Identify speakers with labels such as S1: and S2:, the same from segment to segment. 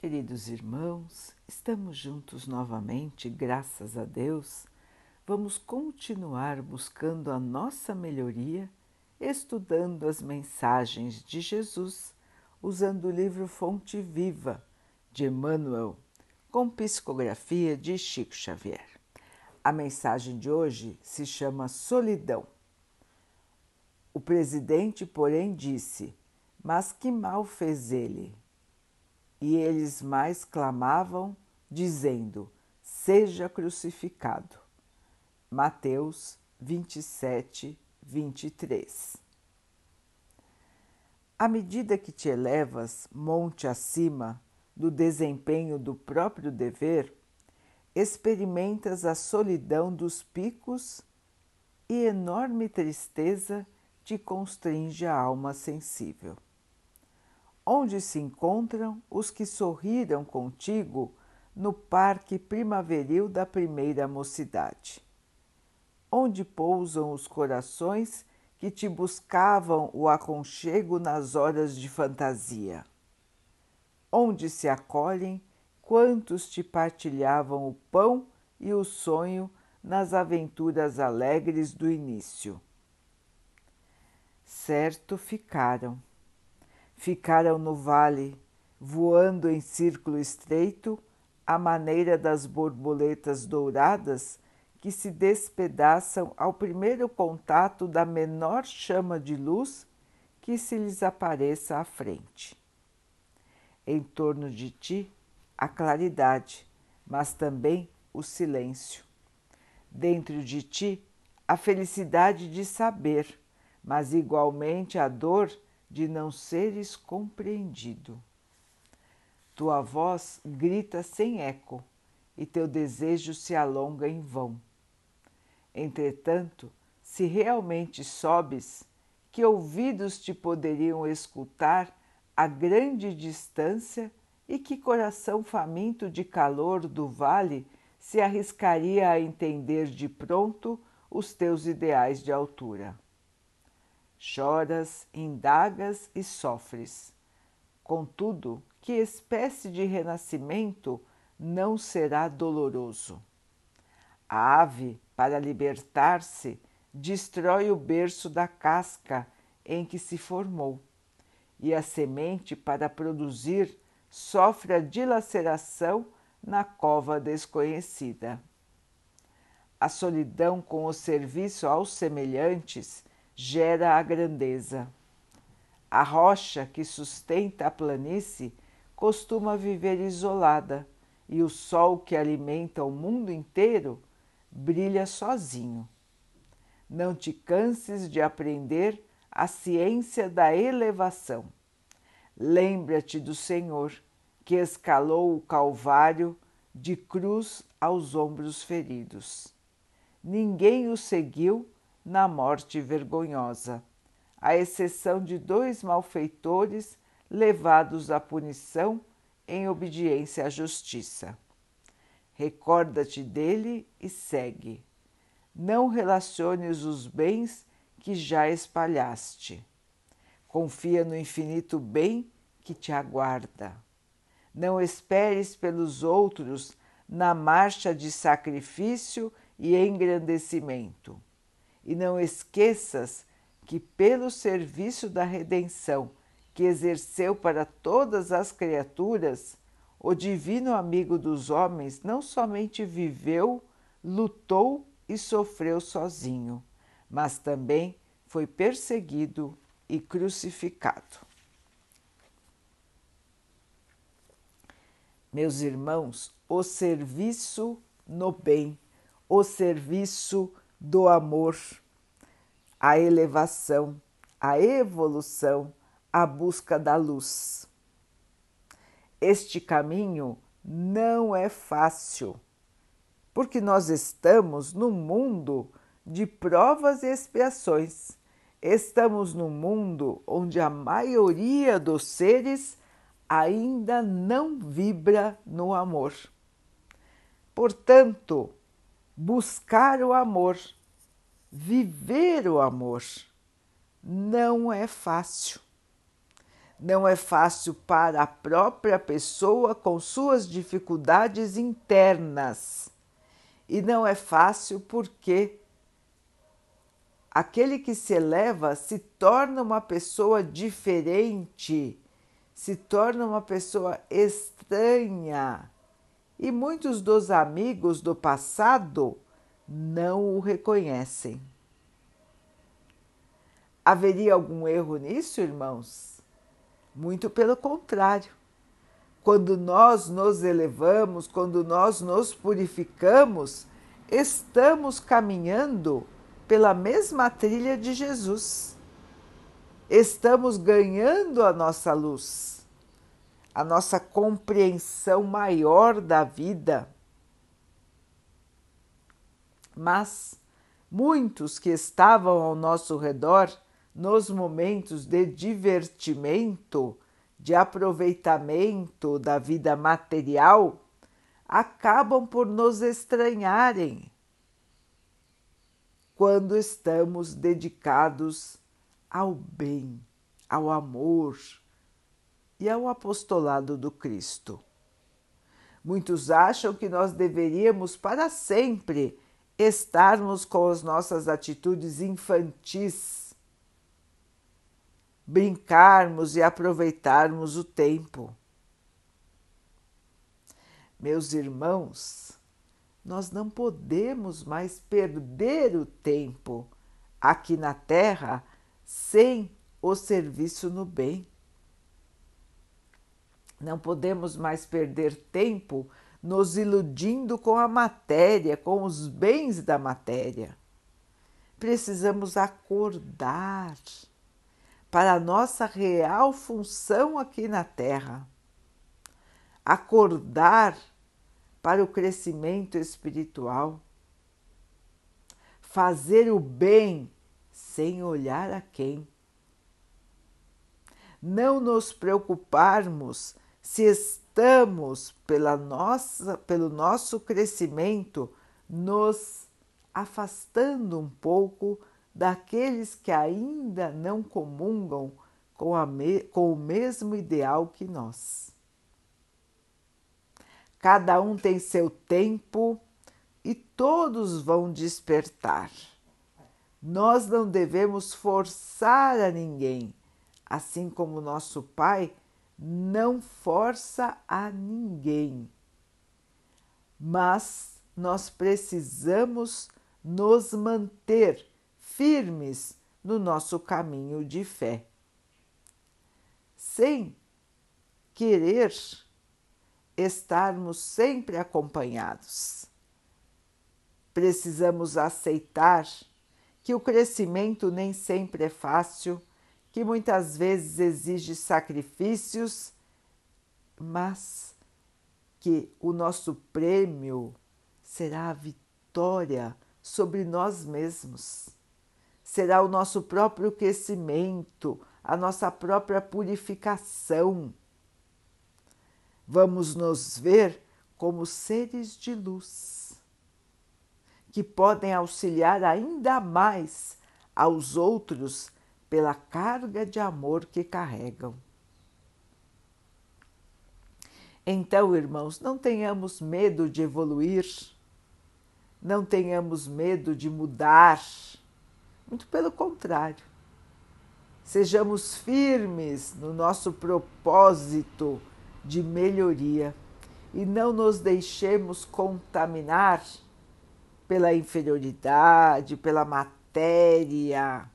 S1: Queridos irmãos, estamos juntos novamente, graças a Deus. Vamos continuar buscando a nossa melhoria, estudando as mensagens de Jesus, usando o livro Fonte Viva de Emmanuel, com psicografia de Chico Xavier. A mensagem de hoje se chama Solidão. O presidente, porém, disse: Mas que mal fez ele? E eles mais clamavam, dizendo: Seja crucificado. Mateus 27, 23. À medida que te elevas monte acima do desempenho do próprio dever, experimentas a solidão dos picos e enorme tristeza te constringe a alma sensível onde se encontram os que sorriram contigo no parque primaveril da primeira mocidade? Onde pousam os corações que te buscavam o aconchego nas horas de fantasia? Onde se acolhem quantos te partilhavam o pão e o sonho nas aventuras alegres do início? Certo ficaram ficaram no vale, voando em círculo estreito, à maneira das borboletas douradas que se despedaçam ao primeiro contato da menor chama de luz que se lhes apareça à frente. Em torno de ti, a claridade, mas também o silêncio. Dentro de ti, a felicidade de saber, mas igualmente a dor de não seres compreendido. Tua voz grita sem eco e teu desejo se alonga em vão. Entretanto, se realmente sobes, que ouvidos te poderiam escutar a grande distância e que coração faminto de calor do vale se arriscaria a entender de pronto os teus ideais de altura? Choras, indagas e sofres. Contudo, que espécie de renascimento não será doloroso? A ave, para libertar-se, destrói o berço da casca em que se formou, e a semente, para produzir, sofre a dilaceração na cova desconhecida. A solidão com o serviço aos semelhantes gera a grandeza. A rocha que sustenta a planície costuma viver isolada e o sol que alimenta o mundo inteiro brilha sozinho. Não te canses de aprender a ciência da elevação. Lembra-te do Senhor que escalou o Calvário de cruz aos ombros feridos. Ninguém o seguiu na morte vergonhosa, à exceção de dois malfeitores levados à punição em obediência à justiça. Recorda-te dele e segue. Não relaciones os bens que já espalhaste. Confia no infinito bem que te aguarda. Não esperes pelos outros na marcha de sacrifício e engrandecimento e não esqueças que, pelo serviço da redenção que exerceu para todas as criaturas, o divino amigo dos homens não somente viveu, lutou e sofreu sozinho, mas também foi perseguido e crucificado. Meus irmãos, o serviço no bem, o serviço do amor, a elevação, a evolução, a busca da luz. Este caminho não é fácil, porque nós estamos num mundo de provas e expiações. Estamos num mundo onde a maioria dos seres ainda não vibra no amor. Portanto, buscar o amor, viver o amor, não é fácil. Não é fácil para a própria pessoa com suas dificuldades internas. E não é fácil porque aquele que se eleva se torna uma pessoa diferente, se torna uma pessoa estranha. E muitos dos amigos do passado não o reconhecem. Haveria algum erro nisso, irmãos? Muito pelo contrário. Quando nós nos elevamos, quando nós nos purificamos, estamos caminhando pela mesma trilha de Jesus. Estamos ganhando a nossa luz, a nossa compreensão maior da vida. Mas muitos que estavam ao nosso redor nos momentos de divertimento, de aproveitamento da vida material, acabam por nos estranharem quando estamos dedicados ao bem, ao amor e ao apostolado do Cristo. Muitos acham que nós deveríamos para sempre estarmos com as nossas atitudes infantis brincarmos e aproveitarmos o tempo. Meus irmãos, nós não podemos mais perder o tempo aqui na Terra sem o serviço no bem. Não podemos mais perder tempo nos iludindo com a matéria, com os bens da matéria. Precisamos acordar para a nossa real função aqui na Terra. Acordar para o crescimento espiritual. Fazer o bem sem olhar a quem. Não nos preocuparmos se estamos pela nossa, pelo nosso crescimento nos afastando um pouco daqueles que ainda não comungam com, me, com o mesmo ideal que nós. Cada um tem seu tempo e todos vão despertar. Nós não devemos forçar a ninguém, assim como nosso Pai não força a ninguém. Mas nós precisamos nos manter firmes no nosso caminho de fé. Sem querer estarmos sempre acompanhados. Precisamos aceitar que o crescimento nem sempre é fácil, que muitas vezes exige sacrifícios, mas que o nosso prêmio será a vitória sobre nós mesmos será o nosso próprio crescimento, a nossa própria purificação. Vamos nos ver como seres de luz, que podem auxiliar ainda mais aos outros pela carga de amor que carregam. Então, irmãos, não tenhamos medo de evoluir, não tenhamos medo de mudar muito pelo contrário. Sejamos firmes no nosso propósito de melhoria e não nos deixemos contaminar pela inferioridade, pela matéria,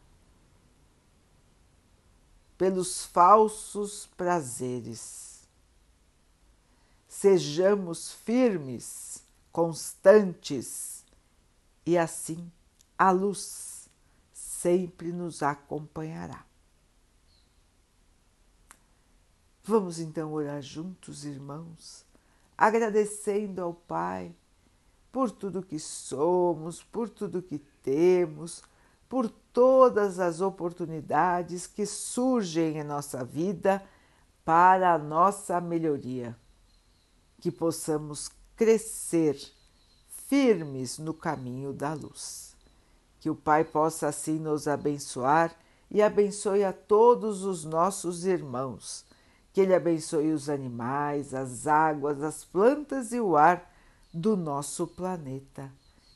S1: pelos falsos prazeres. Sejamos firmes, constantes e assim a luz sempre nos acompanhará. Vamos então orar juntos, irmãos, agradecendo ao Pai por tudo que somos, por tudo que temos, por todas as oportunidades que surgem em nossa vida para a nossa melhoria. Que possamos crescer firmes no caminho da luz que o Pai possa assim nos abençoar e abençoe a todos os nossos irmãos. Que Ele abençoe os animais, as águas, as plantas e o ar do nosso planeta.